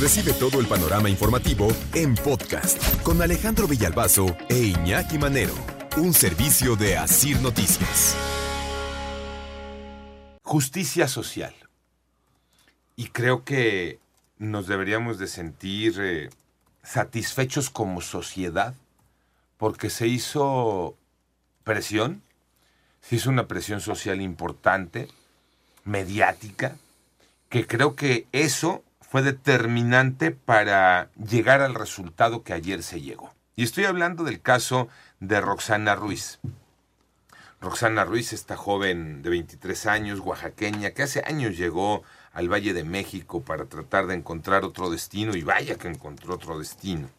Recibe todo el panorama informativo en podcast con Alejandro Villalbazo e Iñaki Manero, un servicio de Asir Noticias. Justicia social. Y creo que nos deberíamos de sentir eh, satisfechos como sociedad porque se hizo presión, se hizo una presión social importante, mediática, que creo que eso fue determinante para llegar al resultado que ayer se llegó. Y estoy hablando del caso de Roxana Ruiz. Roxana Ruiz, esta joven de 23 años, oaxaqueña, que hace años llegó al Valle de México para tratar de encontrar otro destino y vaya que encontró otro destino.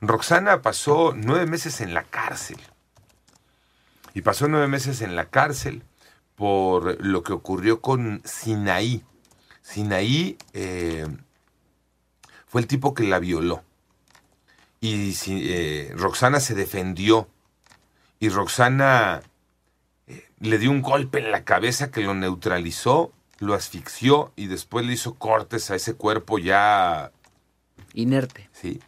Roxana pasó nueve meses en la cárcel. Y pasó nueve meses en la cárcel por lo que ocurrió con Sinaí. Sinaí eh, fue el tipo que la violó. Y eh, Roxana se defendió. Y Roxana eh, le dio un golpe en la cabeza que lo neutralizó, lo asfixió y después le hizo cortes a ese cuerpo ya... Inerte. Sí.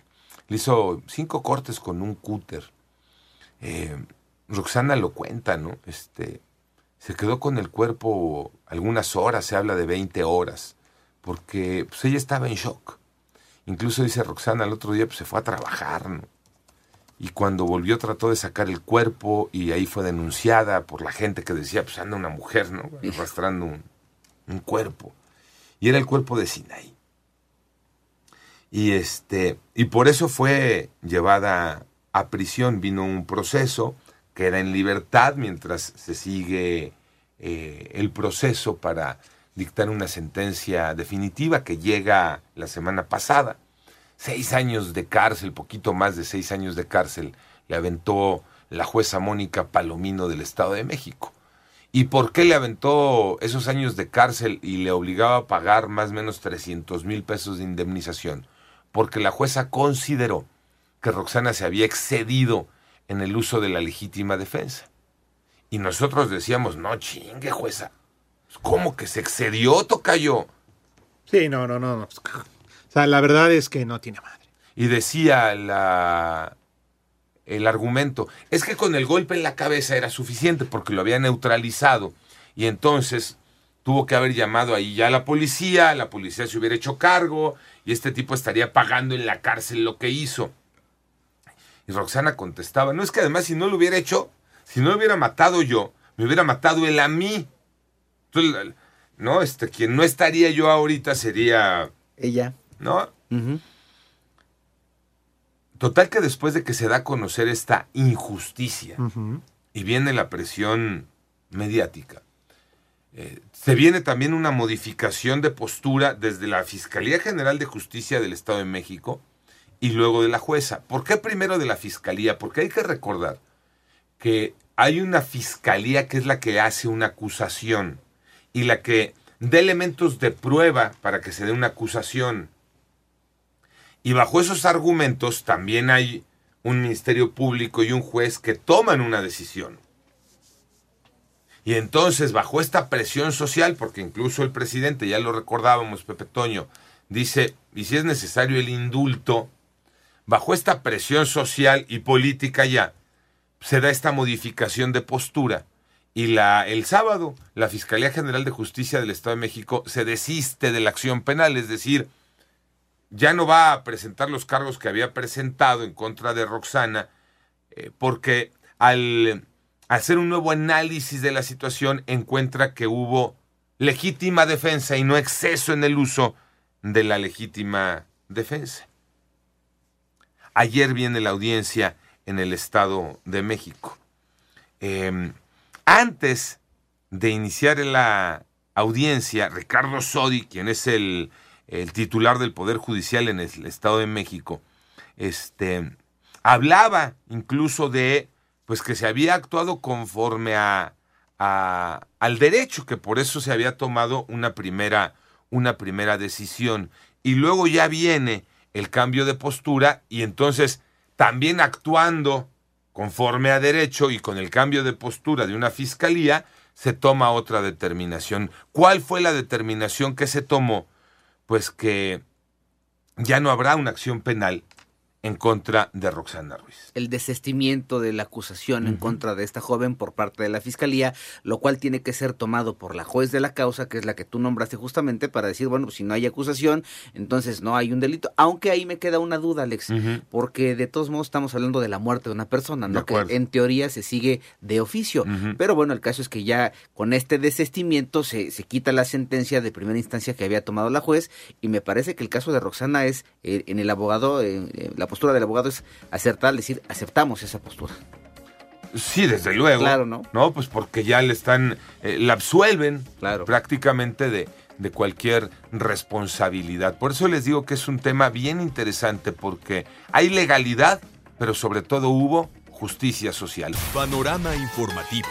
Le hizo cinco cortes con un cúter. Eh, Roxana lo cuenta, ¿no? Este, se quedó con el cuerpo algunas horas, se habla de 20 horas, porque pues, ella estaba en shock. Incluso dice Roxana, el otro día pues, se fue a trabajar, ¿no? Y cuando volvió trató de sacar el cuerpo y ahí fue denunciada por la gente que decía, pues anda una mujer, ¿no? Arrastrando un, un cuerpo. Y era el cuerpo de Sinaí. Y este, y por eso fue llevada a prisión. Vino un proceso que era en libertad mientras se sigue eh, el proceso para dictar una sentencia definitiva que llega la semana pasada. Seis años de cárcel, poquito más de seis años de cárcel, le aventó la jueza Mónica Palomino del Estado de México. ¿Y por qué le aventó esos años de cárcel y le obligaba a pagar más o menos 300 mil pesos de indemnización? Porque la jueza consideró que Roxana se había excedido en el uso de la legítima defensa. Y nosotros decíamos, no chingue, jueza. ¿Cómo que se excedió, Tocayo? Sí, no, no, no. no. O sea, la verdad es que no tiene madre. Y decía la, el argumento, es que con el golpe en la cabeza era suficiente porque lo había neutralizado. Y entonces tuvo que haber llamado ahí ya a la policía, la policía se hubiera hecho cargo y este tipo estaría pagando en la cárcel lo que hizo. Y Roxana contestaba, no es que además si no lo hubiera hecho, si no lo hubiera matado yo, me hubiera matado él a mí. Entonces, no, este, quien no estaría yo ahorita sería... Ella. ¿No? Total que después de que se da a conocer esta injusticia y viene la presión mediática, eh, se viene también una modificación de postura desde la Fiscalía General de Justicia del Estado de México y luego de la jueza. ¿Por qué primero de la Fiscalía? Porque hay que recordar que hay una Fiscalía que es la que hace una acusación y la que da elementos de prueba para que se dé una acusación. Y bajo esos argumentos también hay un Ministerio Público y un juez que toman una decisión. Y entonces, bajo esta presión social, porque incluso el presidente, ya lo recordábamos, Pepe Toño, dice, y si es necesario el indulto, bajo esta presión social y política ya, se da esta modificación de postura. Y la, el sábado, la Fiscalía General de Justicia del Estado de México se desiste de la acción penal, es decir, ya no va a presentar los cargos que había presentado en contra de Roxana, eh, porque al hacer un nuevo análisis de la situación encuentra que hubo legítima defensa y no exceso en el uso de la legítima defensa. Ayer viene la audiencia en el Estado de México. Eh, antes de iniciar la audiencia, Ricardo Sodi, quien es el titular del Poder Judicial en el Estado de México, este, hablaba incluso de pues que se había actuado conforme a, al derecho, que por eso se había tomado una primera, una primera decisión. Y luego ya viene el cambio de postura y entonces también actuando conforme a derecho y con el cambio de postura de una fiscalía, se toma otra determinación. ¿Cuál fue la determinación que se tomó? Pues que ya no habrá una acción penal en contra de Roxana Ruiz. El desestimiento de la acusación en contra de esta joven por parte de la fiscalía, lo cual tiene que ser tomado por la juez de la causa, que es la que tú nombraste justamente para decir, bueno, pues si no hay acusación, entonces no hay un delito. Aunque ahí me queda una duda, Alex, porque de todos modos estamos hablando de la muerte de una persona, ¿no? Que en teoría se sigue de oficio. Pero bueno, el caso es que ya con este desestimiento se, se quita la sentencia de primera instancia que había tomado la juez y me parece que el caso de Roxana es eh, en el abogado, en, la postura del abogado es acertar, decir, aceptamos esa postura. Sí, desde luego. Claro, ¿no? No, pues porque ya le están, eh, la absuelven claro. prácticamente de, de cualquier responsabilidad. Por eso les digo que es un tema bien interesante porque hay legalidad, pero sobre todo hubo justicia social. Panorama informativo.